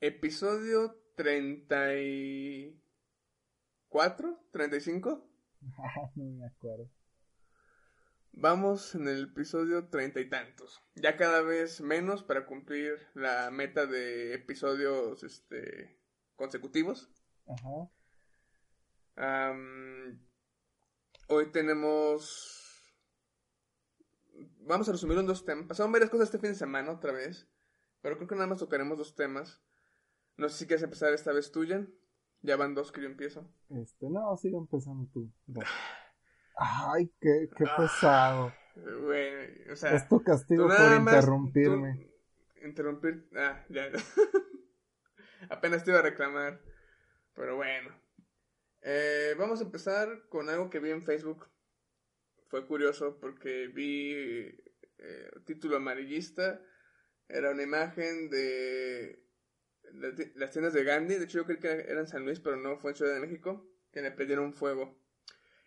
episodio 34, 35. no me acuerdo. Vamos en el episodio treinta y tantos. Ya cada vez menos para cumplir la meta de episodios este, consecutivos. Ajá. hoy tenemos. Vamos a resumir en dos temas. Pasaron varias cosas este fin de semana otra vez. Pero creo que nada más tocaremos dos temas. No sé si quieres empezar esta vez tuya. Ya van dos que yo empiezo. Este, no, sigue empezando tú. Ay, qué, qué ah, pesado. Bueno, o sea. Es tu castigo por interrumpirme. interrumpir. Ah, ya. Apenas te iba a reclamar. Pero bueno. Eh, vamos a empezar con algo que vi en Facebook. Fue curioso porque vi eh, título amarillista. Era una imagen de las tiendas de Gandhi. De hecho, yo creí que era en San Luis, pero no, fue en Ciudad de México. Que le prendieron fuego.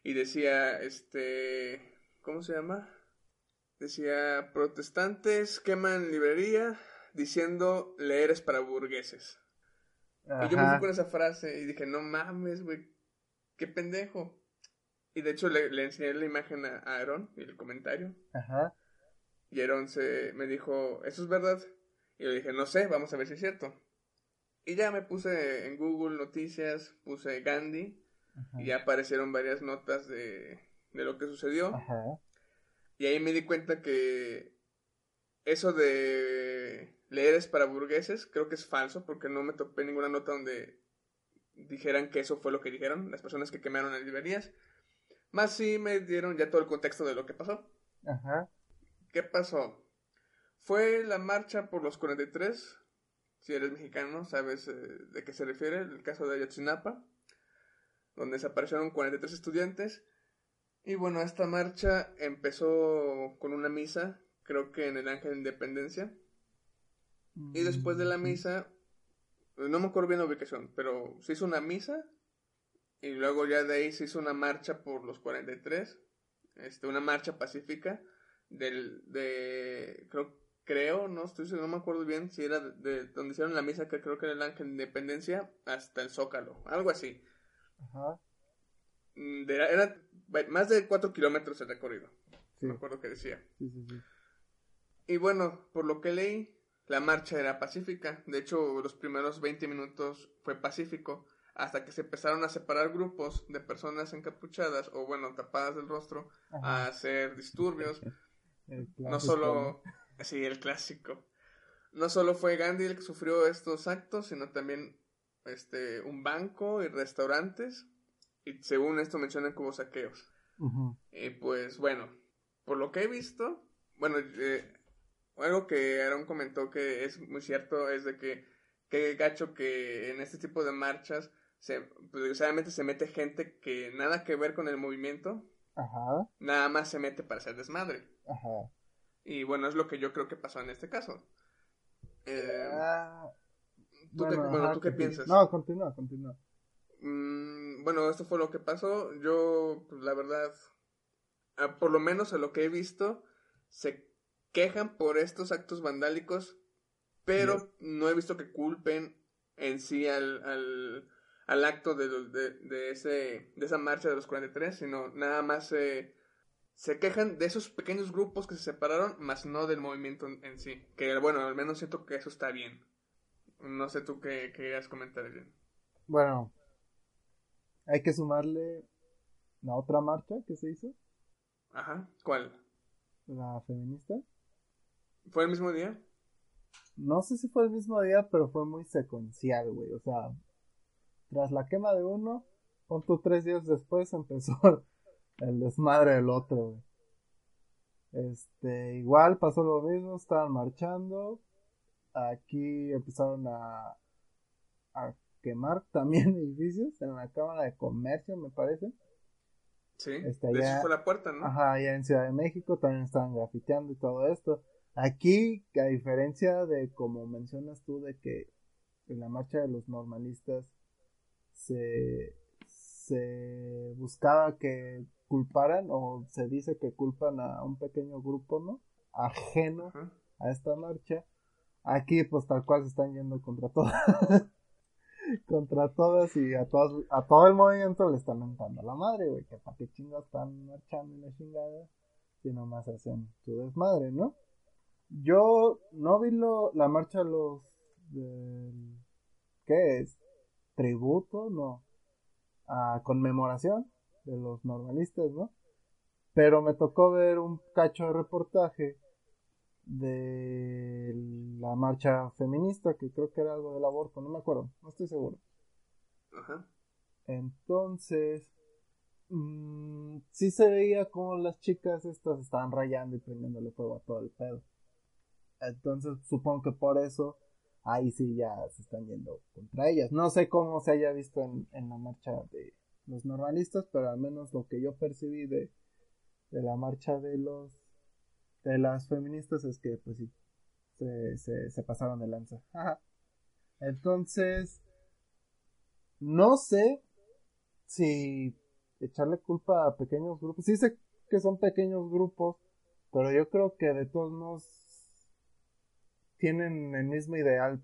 Y decía, este. ¿Cómo se llama? Decía: protestantes queman librería diciendo leer es para burgueses. Y yo me fui con esa frase y dije: No mames, güey. Qué pendejo. Y de hecho le, enseñé la imagen a Aaron y el comentario. Ajá. Y Aaron se, me dijo, ¿eso es verdad? Y yo le dije, no sé, vamos a ver si es cierto. Y ya me puse en Google Noticias, puse Gandhi y ya aparecieron varias notas de, de lo que sucedió. Y ahí me di cuenta que eso de leer es para burgueses creo que es falso porque no me topé ninguna nota donde dijeran que eso fue lo que dijeron las personas que quemaron las librerías. Más sí me dieron ya todo el contexto de lo que pasó. Ajá. ¿Qué pasó? Fue la marcha por los 43 si eres mexicano, sabes eh, de qué se refiere, el caso de Ayotzinapa, donde desaparecieron 43 estudiantes. Y bueno, esta marcha empezó con una misa, creo que en el Ángel de Independencia. Y después de la misa, no me acuerdo bien la ubicación, pero se hizo una misa y luego ya de ahí se hizo una marcha por los 43, este, una marcha pacífica del, de, creo creo, no estoy no me acuerdo bien si era de, donde hicieron la misa, que creo que era el Ángel de Independencia, hasta el Zócalo, algo así. Ajá. Mm, era más de cuatro kilómetros el recorrido. Sí. Me acuerdo que decía. Sí, sí, sí. Y bueno, por lo que leí, la marcha era pacífica. De hecho, los primeros 20 minutos fue pacífico. Hasta que se empezaron a separar grupos de personas encapuchadas o, bueno, tapadas del rostro a hacer disturbios. no solo. Sí, el clásico. No solo fue Gandhi el que sufrió estos actos, sino también este un banco y restaurantes. Y según esto mencionan como saqueos. Y pues bueno, por lo que he visto, bueno, eh, algo que Aaron comentó que es muy cierto es de que qué gacho que en este tipo de marchas se, pues, se mete gente que nada que ver con el movimiento. Ajá. Nada más se mete para hacer desmadre. Ajá. Y bueno, es lo que yo creo que pasó en este caso. Eh, ah, ¿tú, qué, qué piensas? No, continúa, continúa. Mm, bueno, esto fue lo que pasó. Yo, pues, la verdad, por lo menos a lo que he visto, se quejan por estos actos vandálicos, pero no he visto que culpen en sí al, al, al acto de, de, de, ese, de esa marcha de los 43, sino nada más se se quejan de esos pequeños grupos que se separaron, más no del movimiento en, sí. Que bueno, al menos siento que eso está bien. No sé tú qué querías comentar bien. Bueno, hay que sumarle la otra marcha que se hizo. Ajá, ¿cuál? La feminista. ¿Fue el mismo día? No sé si fue el mismo día, pero fue muy secuencial, güey. O sea, tras la quema de uno, pon tres días después empezó el desmadre del otro. Este, igual pasó lo mismo, estaban marchando. Aquí empezaron a, a quemar también edificios en la Cámara de Comercio, me parece. Sí, este, allá, fue la puerta, ¿no? Ajá, allá en Ciudad de México también estaban grafiteando y todo esto. Aquí, a diferencia de como mencionas tú, de que en la marcha de los normalistas se, se buscaba que culparan o se dice que culpan a un pequeño grupo, ¿no? Ajeno a esta marcha. Aquí pues tal cual se están yendo contra todas. contra todas y a todas, a todo el movimiento le están mentando a la madre, güey, que para qué chingados están marchando y la chingada, si nomás hacen su desmadre, ¿no? Yo no vi lo, la marcha de los ¿qué es? tributo, no, a conmemoración de los normalistas, ¿no? Pero me tocó ver un cacho de reportaje de la marcha feminista, que creo que era algo del aborto, no me acuerdo, no estoy seguro. Ajá. Entonces, mmm, sí se veía como las chicas estas estaban rayando y prendiéndole fuego a todo el pedo. Entonces, supongo que por eso ahí sí ya se están yendo contra ellas. No sé cómo se haya visto en, en la marcha de los normalistas, pero al menos lo que yo percibí de, de la marcha de los de las feministas es que pues sí se, se, pasaron de lanza. Entonces no sé si echarle culpa a pequeños grupos. Sí sé que son pequeños grupos, pero yo creo que de todos modos tienen el mismo ideal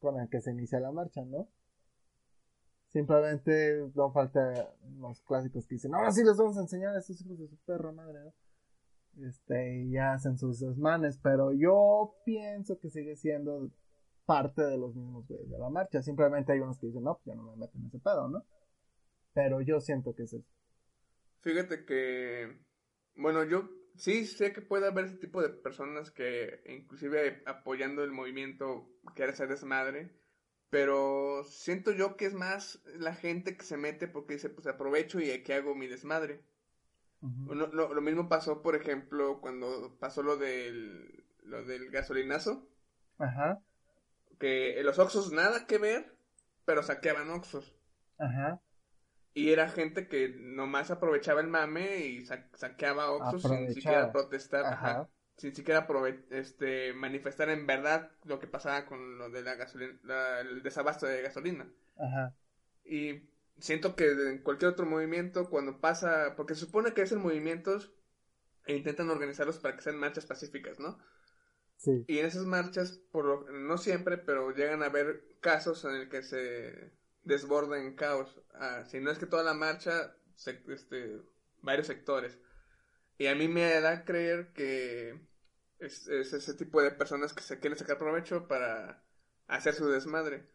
con el que se inicia la marcha, ¿no? Simplemente no falta los clásicos que dicen, ahora sí les vamos a enseñar a estos hijos de su perro madre, ¿no? Este, y ya hacen sus desmanes, pero yo pienso que sigue siendo parte de los mismos de la marcha. Simplemente hay unos que dicen, no, pues yo no me meto en ese pedo, ¿no? Pero yo siento que es eso. Fíjate que, bueno, yo sí sé que puede haber ese tipo de personas que inclusive apoyando el movimiento quiere ser desmadre, pero siento yo que es más la gente que se mete porque dice, pues aprovecho y aquí hago mi desmadre. lo, mismo pasó, por ejemplo, cuando pasó lo del, lo del gasolinazo. Ajá. Que los Oxos nada que ver, pero saqueaban Oxos. Ajá. Y era gente que nomás aprovechaba el mame y saqueaba Oxxos sin siquiera protestar, sin siquiera este, manifestar en verdad lo que pasaba con lo de la gasolina, el desabasto de gasolina. Ajá. Y siento que en cualquier otro movimiento, cuando pasa, porque se supone que hacen movimientos e intentan organizarlos para que sean marchas pacíficas, ¿no? Sí. Y en esas marchas, por no siempre, pero llegan a haber casos en el que se desborda en caos. Ah, si no es que toda la marcha, este, varios sectores. Y a mí me da a creer que es, ese tipo de personas que se quieren sacar provecho para hacer su desmadre.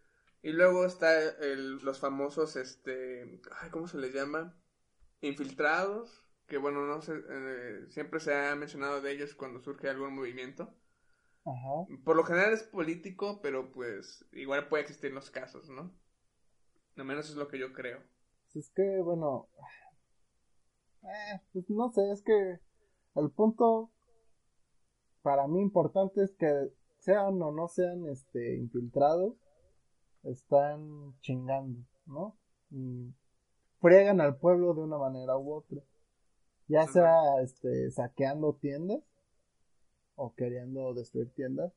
Y luego está el, los famosos, este, ¿cómo se les llama? Infiltrados, que bueno, no sé, eh, siempre se ha mencionado de ellos cuando surge algún movimiento. Por lo general es político, pero pues igual puede existir los casos, ¿no? Al menos es lo que yo creo. Es que, bueno, eh, pues no sé, es que el punto para mí importante es que sean o no sean este infiltrados, están chingando, ¿no? Y friegan al pueblo de una manera u otra. Ya sea este saqueando tiendas o queriendo destruir tiendas.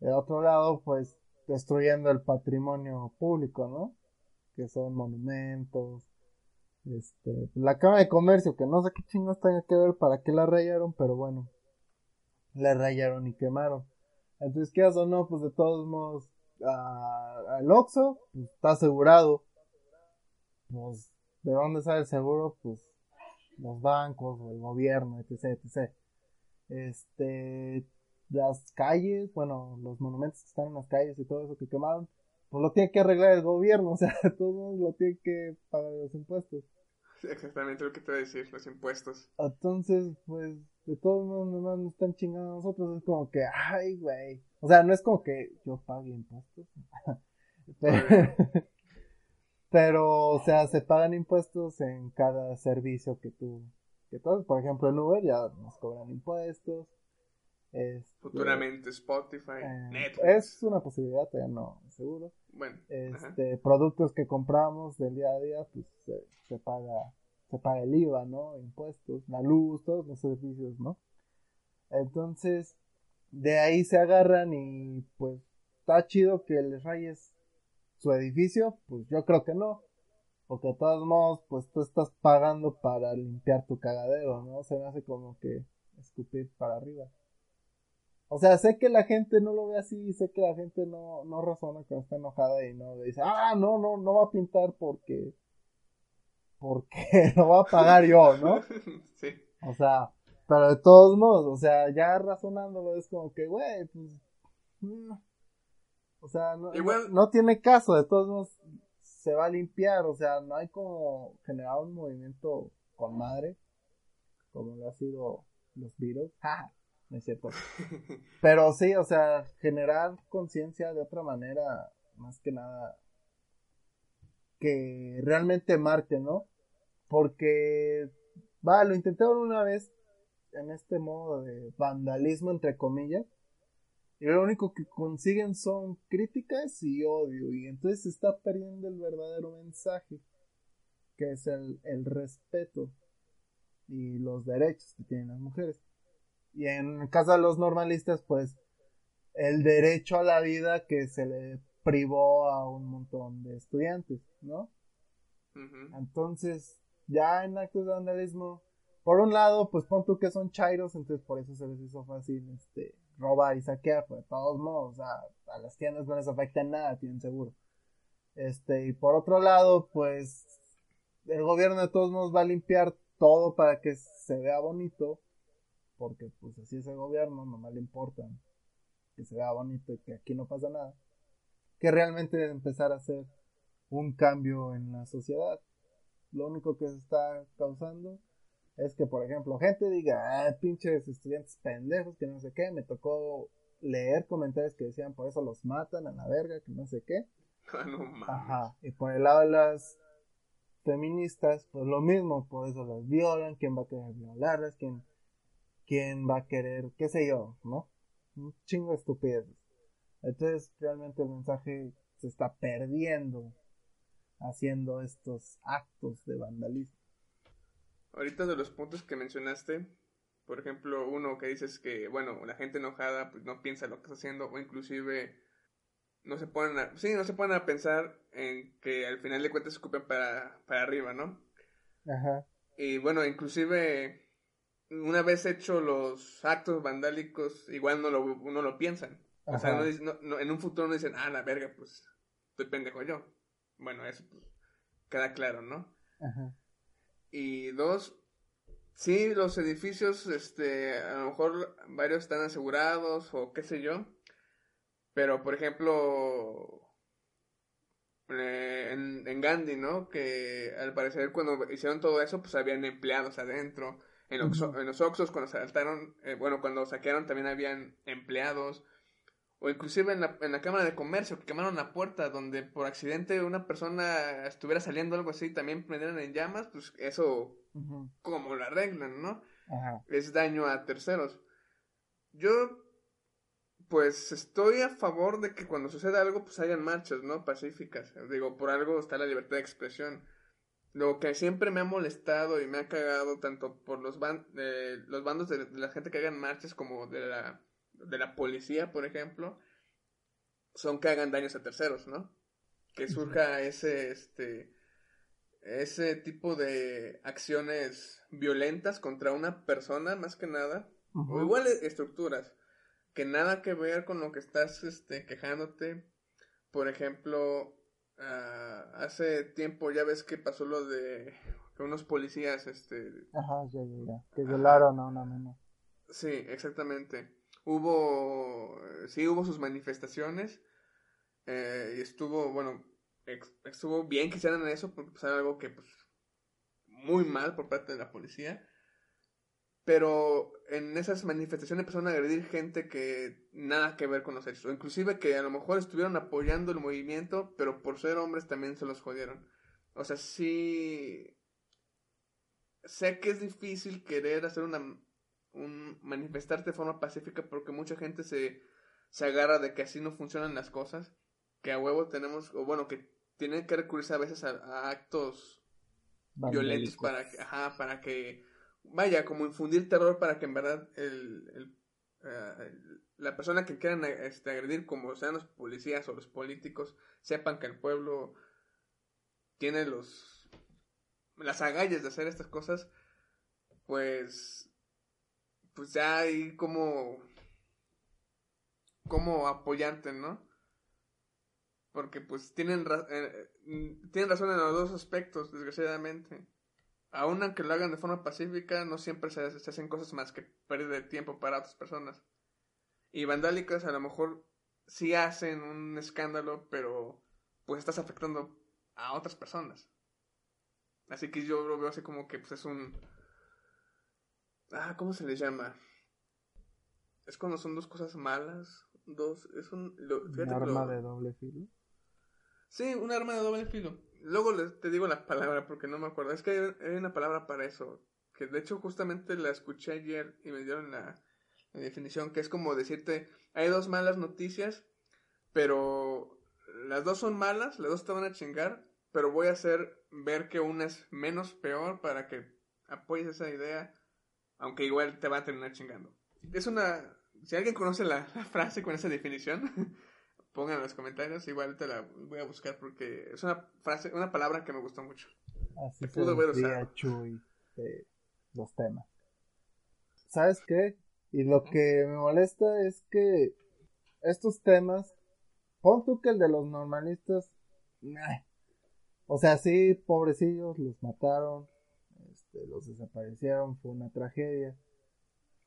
De otro lado, pues destruyendo el patrimonio público, ¿no? que son monumentos, este, la Cámara de Comercio, que no sé qué chingos tenga que ver para qué la rayaron, pero bueno, la rayaron y quemaron. Entonces, ¿qué o no? Pues de todos modos, al Oxxo, pues está asegurado. Pues, ¿de dónde sale el seguro? Pues, los bancos o el gobierno, etc, etc. Este, las calles, bueno, los monumentos que están en las calles y todo eso que quemaron, pues lo tiene que arreglar el gobierno, o sea, todos lo tienen que pagar los impuestos. Exactamente lo que te voy a decir, los impuestos. Entonces, pues, de todos modos, nomás nos están chingando a nosotros, es como que, ay, güey. O sea, no es como que yo pague impuestos. pero, o sea, se pagan impuestos en cada servicio que tú, que tú, por ejemplo, en Uber ya nos cobran impuestos. Este, Futuramente Spotify, eh, Netflix. Es una posibilidad, todavía no, seguro. Este, productos que compramos del día a día, pues se, paga, se paga el IVA, ¿no? Impuestos, la luz, todos los servicios, ¿no? Entonces, de ahí se agarran y pues está chido que les rayes su edificio, pues yo creo que no. Porque de todos modos, pues tú estás pagando para limpiar tu cagadero, ¿no? Se me hace como que escupir para arriba. O sea, sé que la gente no lo ve así, sé que la gente no, no razona cuando está enojada y no dice, ah, no, no, no va a pintar porque, porque lo va a pagar yo, ¿no? Sí. O sea, pero de todos modos, o sea, ya razonándolo es como que, güey, pues, mm, o sea, no, Igual- no, no tiene caso, de todos modos se va a limpiar, o sea, no hay como generar un movimiento con madre, como lo ha sido los Beatles, ja, no es cierto. Pero sí, o sea, generar conciencia de otra manera, más que nada, que realmente marque, ¿no? Porque, va, lo intentaron una vez en este modo de vandalismo, entre comillas, y lo único que consiguen son críticas y odio, y entonces se está perdiendo el verdadero mensaje, que es el, el respeto y los derechos que tienen las mujeres. Y en el caso de los normalistas, pues el derecho a la vida que se le privó a un montón de estudiantes, ¿no? Entonces, ya en actos de vandalismo, por un lado, pues pon tú que son chairos, entonces por eso se les hizo fácil este, robar y saquear, pero de todos modos, o sea, a las tiendas no les afecta en nada, tienen seguro. Este, y por otro lado, pues el gobierno de todos modos va a limpiar todo para que se vea bonito, porque pues así es el gobierno, nomás le importa que se vea bonito y que aquí no pasa nada. Que realmente empezar a hacer un cambio en la sociedad. Lo único que se está causando es que, por ejemplo, gente diga, ah, pinches estudiantes pendejos, que no sé qué, me tocó leer comentarios que decían, por eso los matan a la verga, que no sé qué. Ah, no mames. Ajá. Y por el lado de las feministas, pues lo mismo, por eso las violan, quién va a querer violarlas, quién, quién va a querer, qué sé yo, ¿no? Un chingo de estupideces. Entonces, realmente el mensaje se está perdiendo haciendo estos actos de vandalismo. Ahorita de los puntos que mencionaste, por ejemplo, uno que dices que, bueno, la gente enojada pues no piensa lo que está haciendo o inclusive no se ponen a, sí, no se ponen a pensar en que al final de cuentas se escupen para, para arriba, ¿no? Ajá. Y bueno, inclusive una vez hecho los actos vandálicos, igual no lo, no lo piensan. O sea, no- no- en un futuro no dicen, ah, la verga, pues estoy pendejo yo. Bueno, eso pues queda claro, ¿no? Ajá. Y dos, sí, los edificios, este, a lo mejor varios están asegurados o qué sé yo. Pero, por ejemplo, eh, en, en Gandhi, ¿no? Que al parecer cuando hicieron todo eso, pues habían empleados adentro. En en los Oxxos, cuando saltaron, eh, bueno, cuando saquearon también habían empleados. O inclusive en la, en la Cámara de Comercio, que quemaron la puerta, donde por accidente una persona estuviera saliendo algo así, también prendieran en llamas, pues eso, Ujú. como lo arreglan, ¿no? Es daño a terceros. Yo, pues, estoy a favor de que cuando suceda algo, pues hayan marchas, ¿no? Pacíficas. Digo, por algo está la libertad de expresión. Lo que siempre me ha molestado y me ha cagado tanto por los, ban eh, los bandos de, de la gente que hagan marchas como de la, de la policía, por ejemplo, son que hagan daños a terceros, ¿no? Que surja ese, este, ese tipo de acciones violentas contra una persona, más que nada, o igual estructuras, que nada que ver con lo que estás este, quejándote. Por ejemplo, ah, hace tiempo ya ves que pasó lo de que unos policías, este, Ajá, ya, ya, ya. Que violaron a una menor. sí, exactamente. Hubo, sí hubo sus manifestaciones eh, y estuvo, bueno, ex- estuvo bien que hicieran eso porque pues, era algo que pues muy mal por parte de la policía. Pero en esas manifestaciones empezaron a agredir gente que nada que ver con los hechos. O inclusive que a lo mejor estuvieron apoyando el movimiento, pero por ser hombres también se los jodieron. O sea, sí... Sé que es difícil querer hacer una... Un, manifestarte de forma pacífica porque mucha gente se, se agarra de que así no funcionan las cosas. Que a huevo tenemos... O bueno, que tienen que recurrirse a veces a, a actos violentos para que, ajá, para que, vaya, como infundir terror para que en verdad eh, el- la persona que quieran este, agredir, como sean los policías o los políticos, sepan que el pueblo tiene los las agallas de hacer estas cosas, pues, pues ya hay como cómo apoyarte, ¿no? Porque pues tienen, eh, mm, tienen razón en los dos aspectos, desgraciadamente. Aún aunque lo hagan de forma pacífica, no siempre se, hacen cosas más que perder tiempo para otras personas. Y vandálicas a lo mejor sí hacen un escándalo, pero pues estás afectando a otras personas. Así que yo lo veo así como que pues es un... Ah, ¿cómo se le llama? Es cuando son dos cosas malas. Dos, es un... ¿Un arma de doble filo? Sí, un arma de doble filo. Luego te digo la palabra porque no me acuerdo. Es que hay, una palabra para eso. Que de hecho justamente la escuché ayer y me dieron la, la definición. Que es como decirte, hay dos malas noticias, pero las dos son malas, las dos te van a chingar, pero voy a hacer ver que una es menos peor para que apoyes esa idea, aunque igual te va a terminar chingando. Es una... Si alguien conoce la, frase con esa definición, pongan en los comentarios, igual te la voy a buscar porque es una frase, una palabra que me gustó mucho. Así se pudo ver Chuy los temas. ¿Sabes qué? Y lo que me molesta es que estos temas, pon tú que el de los normalistas, o sea, sí, pobrecillos, los mataron, este, los desaparecieron, fue una tragedia.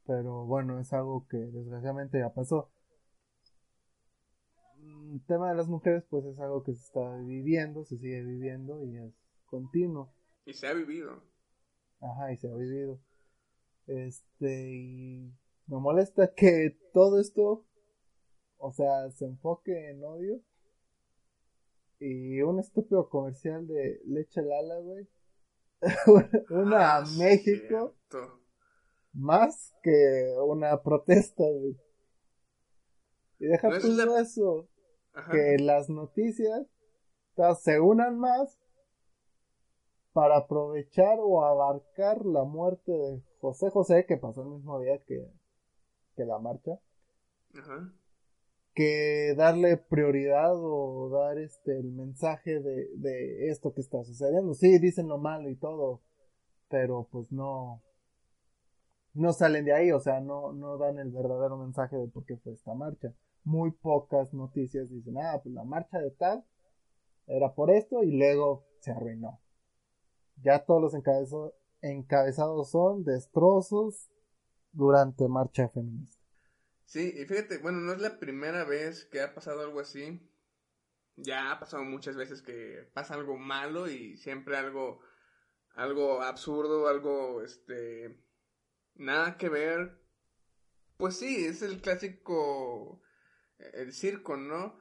Pero bueno, es algo que desgraciadamente ya pasó. El tema de las mujeres, pues es algo que se está viviendo, se sigue viviendo y es continuo. Y se ha vivido. Ajá, y se ha vivido. Este, y me molesta que todo esto, o sea, se enfoque en odio y un estúpido comercial de leche Lala, güey. una a ah, México. Más que una protesta, güey. Y deja todo eso. Que las noticias se unan más para aprovechar o abarcar la muerte de José José, que pasó el mismo día que, que la marcha. Ajá que darle prioridad o dar este el mensaje de, de esto que está sucediendo. Sí, dicen lo malo y todo, pero pues no no salen de ahí, o sea, no, no dan el verdadero mensaje de por qué fue esta marcha. Muy pocas noticias dicen, ah, pues la marcha de tal era por esto y luego se arruinó. Ya todos los encabezados, son destrozos durante marcha feminista. Sí, y fíjate, bueno, no es la primera vez que ha pasado algo así. Ya ha pasado muchas veces que pasa algo malo y siempre algo, algo absurdo, algo, este, nada que ver. Pues sí, es el clásico, el circo, ¿no?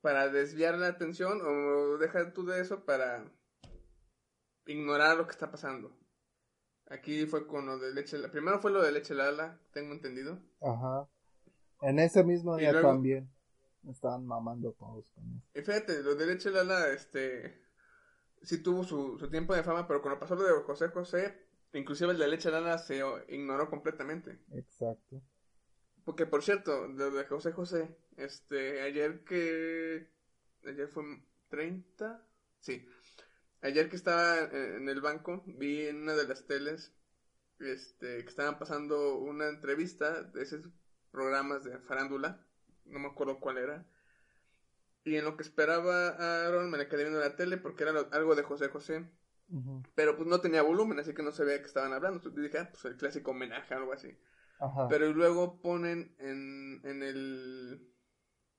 Para desviar la atención o dejar tú de eso para ignorar lo que está pasando. Aquí fue con lo de leche. Primero fue lo de leche Lala, tengo entendido. Ajá. En ese mismo día también. Estaban mamando todos con eso. Y fíjate, lo de leche Lala, este. Sí tuvo su, su tiempo de fama, pero cuando pasó lo de José José, inclusive el de leche Lala se ignoró completamente. Exacto. Porque por cierto, lo de José José, este, ayer que. Ayer fue 30. Sí. Ayer que estaba en el banco, vi en una de las teles este, que estaban pasando una entrevista de esos programas de farándula, no me acuerdo cuál era. Y en lo que esperaba a Aaron me le quedé viendo la tele porque era algo de José José. Pero pues no tenía volumen, así que no se veía que estaban hablando. Entonces dije, ah, pues el clásico homenaje, algo así. Pero luego ponen en, en el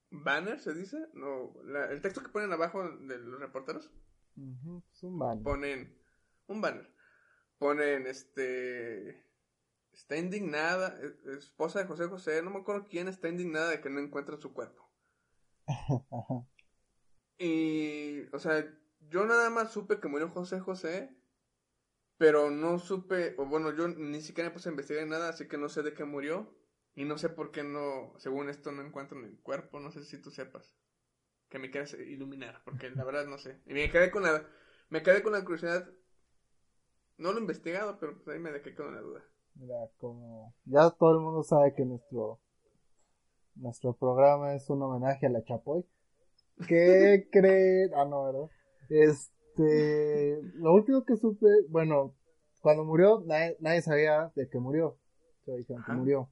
banner, ¿se dice? No, el texto que ponen abajo de los reporteros un banner. Ponen un banner. Ponen este. Está indignada, e, esposa de José José, no me acuerdo quién está indignada de que no encuentra su cuerpo. y, o sea, yo nada más supe que murió José José, pero no supe, o bueno, yo ni siquiera me puse a investigar nada, así que no sé de qué murió. Y no sé por qué no, según esto, no encuentran el cuerpo, no sé si tú sepas que me quieras iluminar, porque la verdad no sé. Y me quedé con la, me quedé con la curiosidad. No lo he investigado, pero pues ahí me quedé con la duda. Mira, como ya todo el mundo sabe que nuestro nuestro programa es un homenaje a la Chapoy. ¿Qué creen? Ah, no, ¿verdad? Este, lo último que supe, bueno, cuando murió, nadie, sabía de que murió. Se dijeron que murió.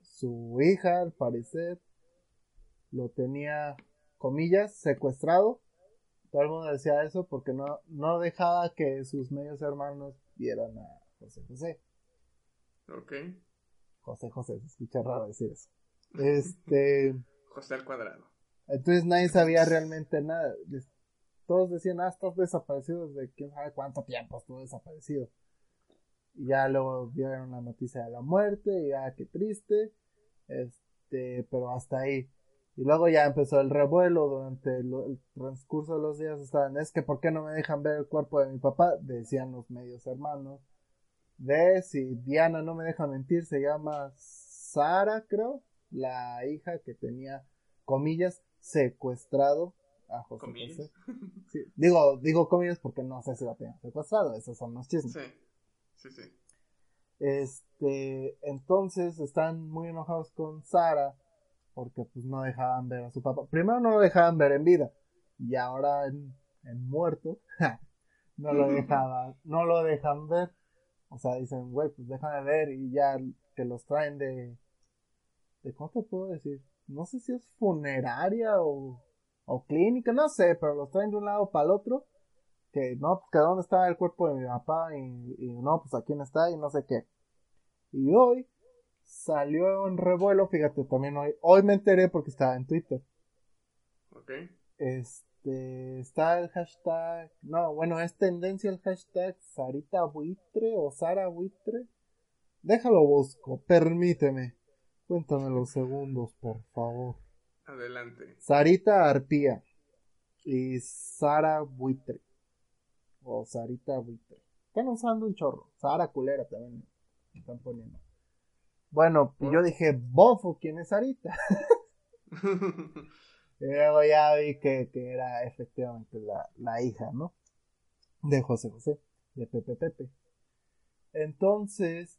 su hija, al parecer, lo tenía, comillas, secuestrado. Todo el mundo decía eso porque no, no dejaba que sus medios hermanos vieran a José José. Ok. José José, se escucha raro decir eso. Este. José al cuadrado. Entonces nadie sabía realmente nada. Todos decían, ah, estás desaparecido desde quién sabe cuánto tiempo estuvo desaparecido. Y ya luego vieron la noticia de la muerte, y ya qué triste. Este, pero hasta ahí. Y luego ya empezó el revuelo durante el, transcurso de los días. Estaban, es que ¿por qué no me dejan ver el cuerpo de mi papá? Decían los medios hermanos. De si Diana no me deja mentir, se llama Sara, creo, la hija que tenía, comillas, secuestrado a José José. Digo, digo comillas porque no sé si la tenía secuestrado, esos son los chismes. Sí, sí, sí. Este, entonces están muy enojados con Sara porque pues no dejaban ver a su papá. Primero no lo dejaban ver en vida y ahora en, en muerto no lo dejaban, no lo dejan ver. O sea, dicen, güey, pues déjame ver y ya que los traen de, de ¿cómo te puedo decir? No sé si es funeraria o, o clínica, no sé, pero los traen de un lado para el otro. Que no, que dónde está el cuerpo de mi papá y, y no, pues aquí no está y no sé qué. Y hoy salió en revuelo, fíjate, también hoy, hoy me enteré porque estaba en Twitter. Ok. Este, está el hashtag, no, bueno, es tendencia el hashtag Sarita Buitre o Sara Buitre. Déjalo busco, permíteme. Cuéntame los segundos, por favor. Adelante. Sarita Arpía y Sara Buitre. O Sarita Buitre. Están usando un chorro. Sara Culera también están poniendo. Bueno, y yo dije, bofo, ¿quién es Sarita? y luego ya vi que, era efectivamente la, hija, ¿no? De José José, de Pepe Pepe. Entonces,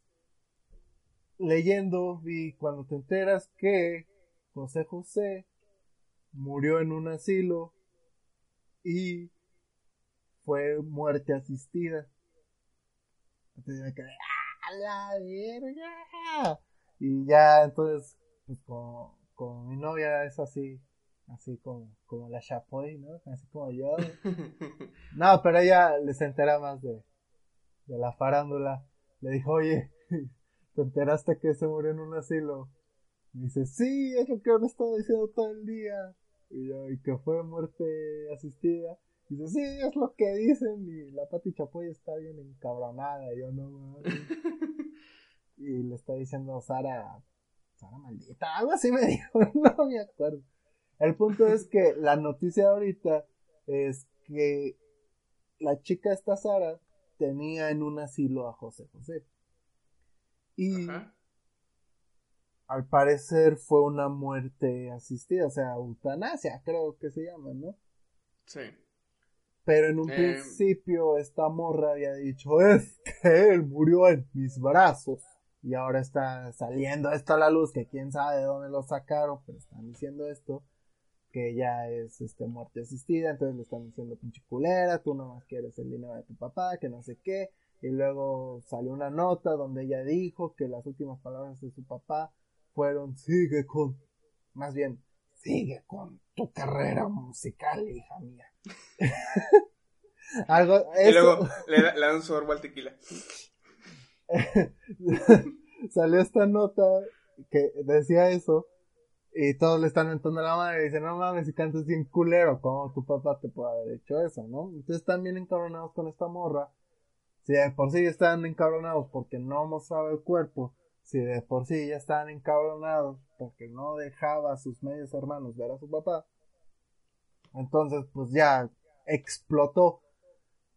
leyendo, vi cuando te enteras que José José murió en un asilo y fue muerte asistida. Entonces me quedé, la verga. Y ya entonces, pues con, mi novia es así, así como, como la Chapoy, ¿no? Así como yo. No, pero ella les entera más de, de la farándula. Le dijo, oye, ¿te enteraste que se murió en un asilo? Dice, sí, es lo que han estado diciendo todo el día. Y yo, y que fue muerte asistida. Y dice, sí, es lo que dicen. Y la Pati Chapoy está bien encabronada. Y yo, no, y le está diciendo Sara, Sara maldita, algo así me dijo, no me acuerdo. El punto es que la noticia ahorita es que la chica esta Sara tenía en un asilo a José José. Y al parecer fue una muerte asistida, o sea, eutanasia, creo que se llama, ¿no? Sí. Pero en un eh, principio esta morra había dicho, es que él murió en mis brazos y ahora está saliendo esto a la luz, que quién sabe de dónde lo sacaron, pero están diciendo esto, que ya es este muerte asistida, entonces le están diciendo pinche culera, tú nomás quieres el dinero de tu papá, que no sé qué, y luego salió una nota donde ella dijo que las últimas palabras de su papá fueron sigue con, más bien, sigue con tu carrera musical, hija mía. Algo, Y luego le, le da un sorbo al tequila. salió esta nota que decía eso y todos le están entrando la madre y dicen, no mames, si cantas bien culero, ¿cómo tu papá te puede haber hecho eso, no? Entonces están bien encabronados con esta morra. Si de por sí están encabronados porque no mostraba el cuerpo, si de por sí ya estaban encabronados porque no dejaba a sus medios hermanos ver a su papá, entonces pues ya explotó.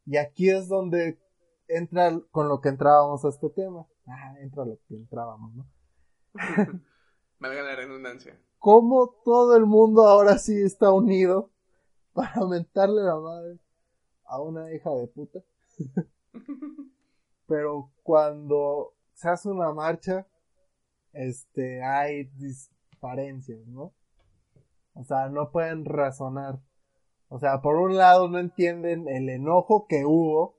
Y aquí es donde entra con lo que entrábamos a este tema. Ah, entra lo que entrábamos, ¿no? Valga la redundancia. ¿Cómo todo el mundo ahora sí está unido para aumentarle la madre a una hija de puta? Pero cuando se hace una marcha, este, hay disparencias, ¿no? O sea, no pueden razonar. O sea, por un lado no entienden el enojo que hubo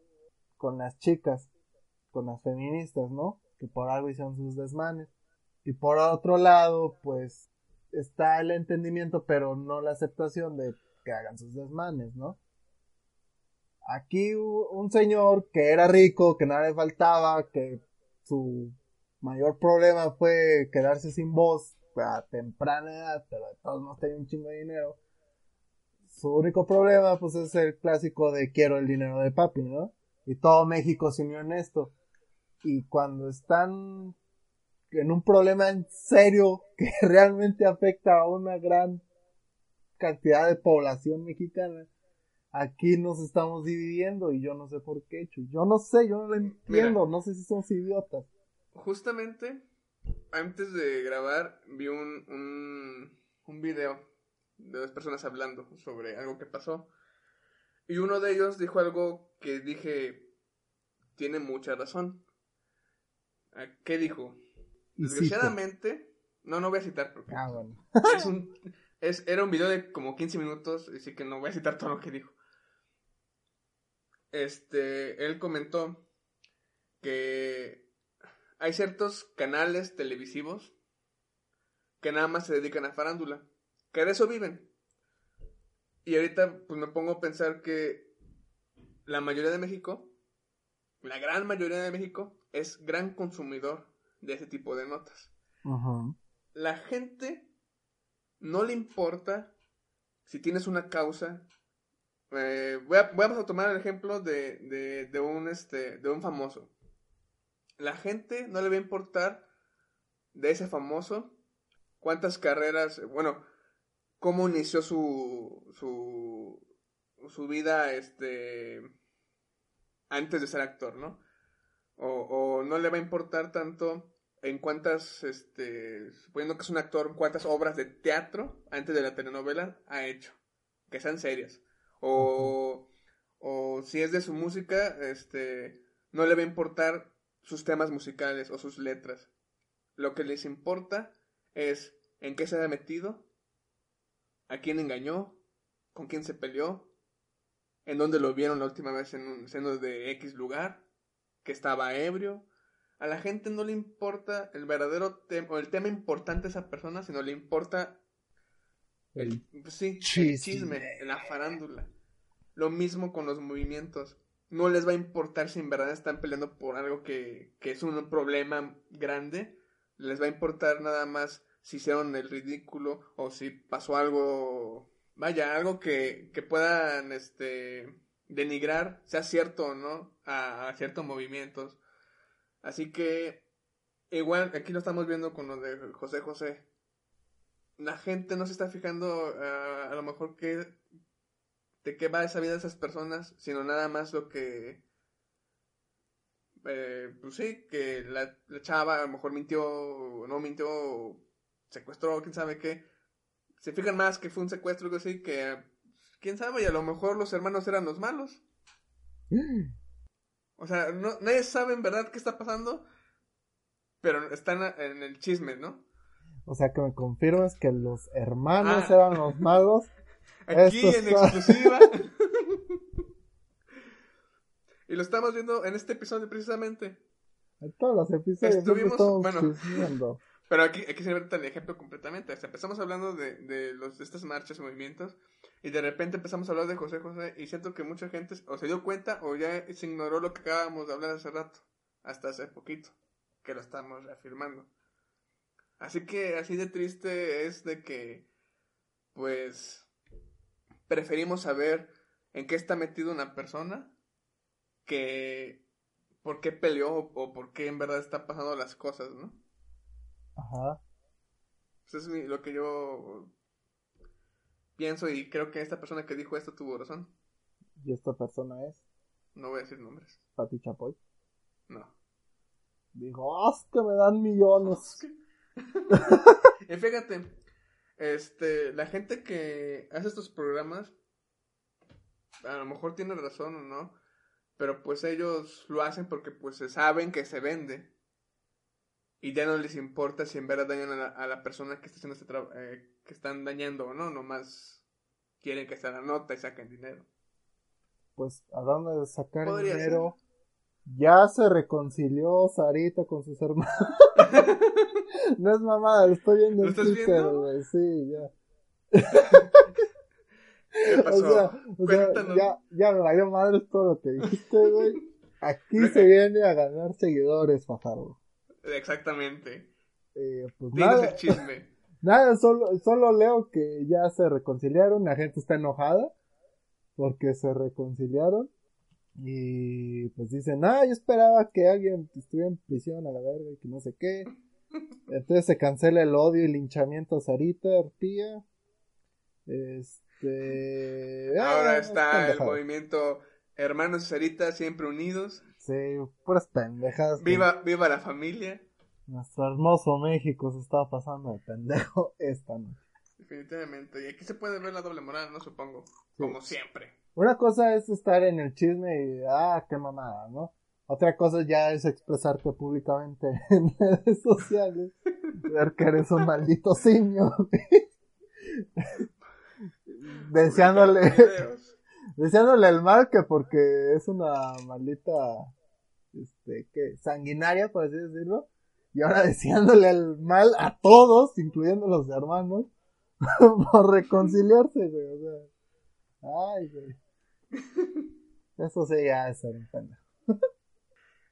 con las chicas, con las feministas, ¿no? Que por algo hicieron sus desmanes. Y por otro lado, pues está el entendimiento, pero no la aceptación de que hagan sus desmanes, ¿no? Aquí un señor que era rico, que nada le faltaba, que su mayor problema fue quedarse sin voz a temprana edad, pero de todos modos tenía un chingo de dinero. Su único problema, pues, es el clásico de quiero el dinero de papi, ¿no? Y todo México se unió en esto. Y cuando están en un problema en serio que realmente afecta a una gran cantidad de población mexicana, aquí nos estamos dividiendo y yo no sé por qué, hecho. Yo no sé, yo no lo entiendo, no sé si somos idiotas. Justamente, antes de grabar, vi un, un, un video de dos personas hablando sobre algo que pasó. Y uno de ellos dijo algo que dije, tiene mucha razón. ¿Qué dijo? Desgraciadamente, no, no voy a citar porque ah, bueno. es un, es, era un video de como 15 minutos, así que no voy a citar todo lo que dijo. Este, él comentó que hay ciertos canales televisivos que nada más se dedican a farándula, que de eso viven. Y ahorita pues me pongo a pensar que la mayoría de México, la gran mayoría de México, es gran consumidor de ese tipo de notas. La gente no le importa si tienes una causa. Voy a, tomar el ejemplo de, de, de, un, este, de un famoso. La gente no le va a importar de ese famoso cuántas carreras, bueno, cómo inició su, su, su vida este, antes de ser actor, ¿no? O, o no le va a importar tanto en cuántas, este, suponiendo que es un actor, cuántas obras de teatro antes de la telenovela ha hecho, que sean serias. O, o si es de su música, este, no le va a importar sus temas musicales o sus letras. Lo que les importa es en qué se ha metido, a quién engañó, con quién se peleó, en dónde lo vieron la última vez en un seno de X lugar, que estaba ebrio, a la gente no le importa el verdadero tema o el tema importante a esa persona, sino le importa el, sí, chisme. el chisme, la farándula. Lo mismo con los movimientos. No les va a importar si en verdad están peleando por algo que, que es un problema grande. Les va a importar nada más si hicieron el ridículo o si pasó algo, vaya, algo que, que puedan este, denigrar, sea cierto o no, a ciertos movimientos Así que, igual, aquí lo estamos viendo con lo de José José. La gente no se está fijando ah, a lo mejor que, de qué va esa vida de esas personas, sino nada más lo que... Eh, pues sí, que la, chava a lo mejor mintió, o no mintió, secuestró, quién sabe qué. Se fijan más que fue un secuestro, que sí, que quién sabe, y a lo mejor los hermanos eran los malos. O sea, no, nadie sabe en verdad qué está pasando, pero están en el chisme, ¿no? O sea, que me confirmas que los hermanos ah. eran los magos. Aquí en exclusiva. y lo estamos viendo en este episodio precisamente. En todos los episodios. Estuvimos, bueno, pero aquí, aquí se ve el ejemplo completamente. empezamos hablando de, de, los, de estas marchas, movimientos, y de repente empezamos a hablar de José José, y siento que mucha gente o se dio cuenta o ya se ignoró lo que acabamos de hablar hace rato, hasta hace poquito, que lo estamos reafirmando. Así que así de triste es de que, pues, preferimos saber en qué está metido una persona que por qué peleó o por qué en verdad está pasando las cosas, ¿no? Ajá. Pues es lo que yo pienso y creo que esta persona que dijo esto tuvo razón. ¿Y esta persona es? No voy a decir nombres. ¿Pati Chapoy? No. Dijo, ¡ah, que me dan millones! y fíjate, este, la gente que hace estos programas, a lo mejor tiene razón o no, pero pues ellos lo hacen porque pues se saben que se vende y ya no les importa si en verdad dañan a la, persona que está haciendo este trabajo, eh, que están dañando o no, nomás quieren que se la nota y saquen dinero. Pues, ¿a dónde sacar dinero? Ya se reconcilió Sarita con sus hermanos. no es mamada, lo estoy viendo ¿Lo en estás Twitter, güey. Sí, ya. ¿Qué pasó? O sea, o sea, ya, ya me valió madre todo lo que dijiste, güey. Aquí se viene a ganar seguidores, Fajardo. Exactamente. Eh, pues nada, el chisme. nada, solo, solo leo que ya se reconciliaron, la gente está enojada porque se reconciliaron y pues dicen, ah, yo esperaba que alguien estuviera en prisión a la verga y que no sé qué. Entonces se cancela el odio y linchamiento a Sarita Artía. Este... ah, Ahora está el movimiento Hermanos y Sarita siempre unidos. Sí, puras pendejadas. que Viva, viva la familia. Nuestro hermoso México se está pasando de pendejo esta noche. Definitivamente. Y aquí se puede ver la doble moral, ¿no? Supongo. Como siempre. Una cosa es estar en el chisme y, ah, qué mamada, ¿no? Otra cosa ya es expresarte públicamente en redes sociales. Ver que eres un maldito simio. deseándole, deseándole el mal que porque es una maldita, este, ¿qué? Sanguinaria, por así decirlo. Y ahora deseándole el mal a todos, incluyendo los hermanos, por reconciliarse, güey. O sea, ay, güey. Eso sí ya es un pendejo.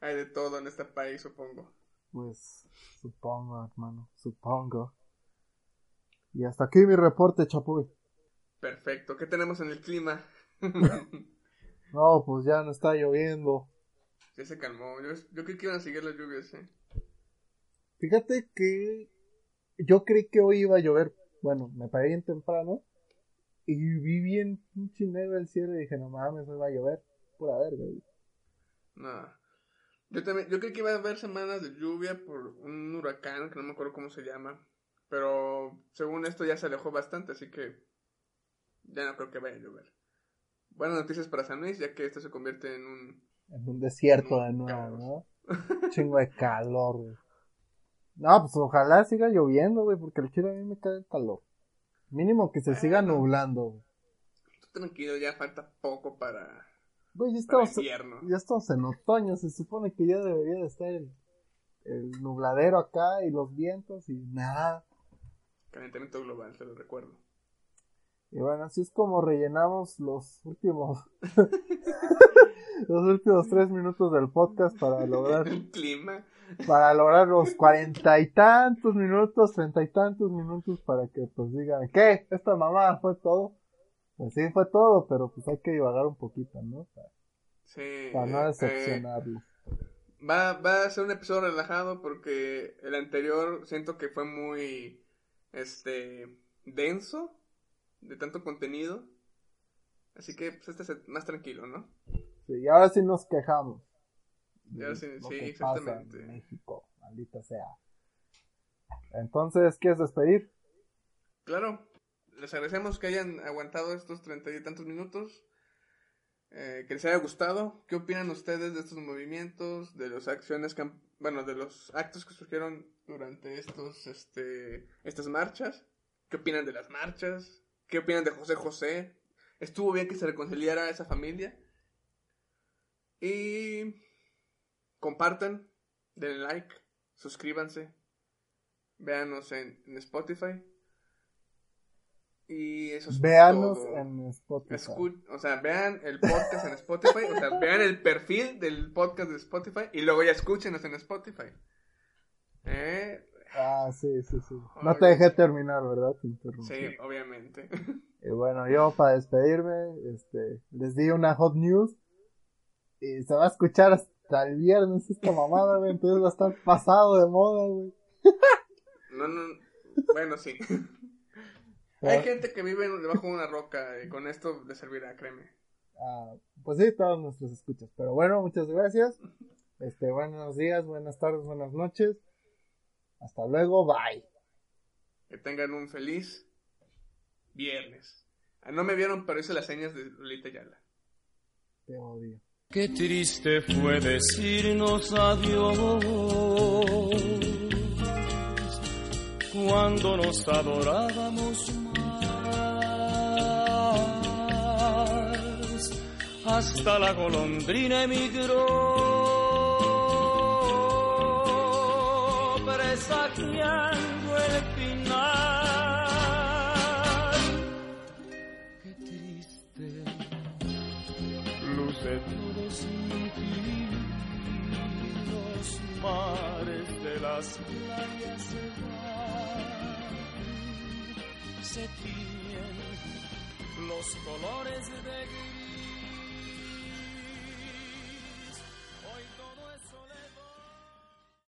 Hay de todo en este país, supongo. Pues, supongo, hermano, supongo. Y hasta aquí mi reporte, Chapuy. Perfecto. ¿Qué tenemos en el clima? No, pues ya no está lloviendo. ya se calmó. Yo, yo creí que iban a seguir las lluvias, ¿eh? Fíjate que yo creí que hoy iba a llover. Bueno, me paré bien temprano. Y vi bien pinche negro el cielo y dije, no mames, hoy va a llover. Pura verga, güey. No. Yo también, yo creí que iba a haber semanas de lluvia por un huracán, que no me acuerdo cómo se llama. Pero según esto ya se alejó bastante, así que ya no creo que vaya a llover. Buenas noticias para San Luis, ya que esto se convierte en un... En un desierto de nuevo, caos. ¿no? Chingo de calor, güey. No, pues ojalá siga lloviendo, güey, porque el chile a mí me cae el calor. Mínimo que se siga nublando, güey. Tranquilo, ya falta poco para, Güey, ya para estamos, invierno. ya estamos en otoño, se supone que ya debería de estar el, el nubladero acá y los vientos y nada. Calentamiento global, te lo recuerdo. Y bueno, así es como rellenamos los últimos los últimos tres minutos del podcast para lograr El clima. para lograr los cuarenta y tantos minutos, treinta y tantos minutos para que pues digan, ¿qué? ¿Esta mamá fue todo? Pues sí, fue todo, pero pues hay que divagar un poquito, ¿no? Para, Sí. para no eh, decepcionarlos. Va, va a ser un episodio relajado porque el anterior siento que fue muy este denso de tanto contenido. Así que pues, este es más tranquilo, ¿no? Sí, y ahora sí nos quejamos. Ahora sí- lo sí, que pasa exactamente. en México, maldita sea. Entonces, ¿quieres despedir? Claro, les agradecemos que hayan aguantado estos treinta y tantos minutos. eh, que les haya gustado. ¿Qué opinan ustedes de estos movimientos, de las acciones que han- bueno, de los actos que surgieron durante estos, este, estas marchas? ¿Qué opinan de las marchas? ¿Qué opinan de José José? ¿Estuvo bien que se reconciliara esa familia? Y compartan, denle like, suscríbanse, véanos en, en Spotify. Y eso es Véanos todo. en Spotify. Escu- o sea, vean el podcast en Spotify, o sea, vean el perfil del podcast de Spotify y luego ya escúchenos en Spotify. ¿Eh? Ah, sí, sí, sí. No te dejé terminar, ¿verdad? Sí, obviamente. Y bueno, yo para despedirme, este, les di una hot news. Y se va a escuchar hasta el viernes esta mamada, güey. Entonces va a estar pasado de moda, güey. No, no, bueno, sí. Hay gente que vive debajo de una roca y con esto le servirá, créeme. Ah, pues sí, todos nuestros escuchas. Pero bueno, muchas gracias. Este, buenos días, buenas tardes, buenas noches. Hasta luego, bye. Que tengan un feliz viernes. Ah, no me vieron, pero hice las señas de Lolita Yala. Te odio. Qué triste fue decirnos adiós cuando nos adorábamos más. Hasta la golondrina emigró presagiando el final. Qué triste luce todo sin ti. Los mares de las playas se van, se tiñen los colores de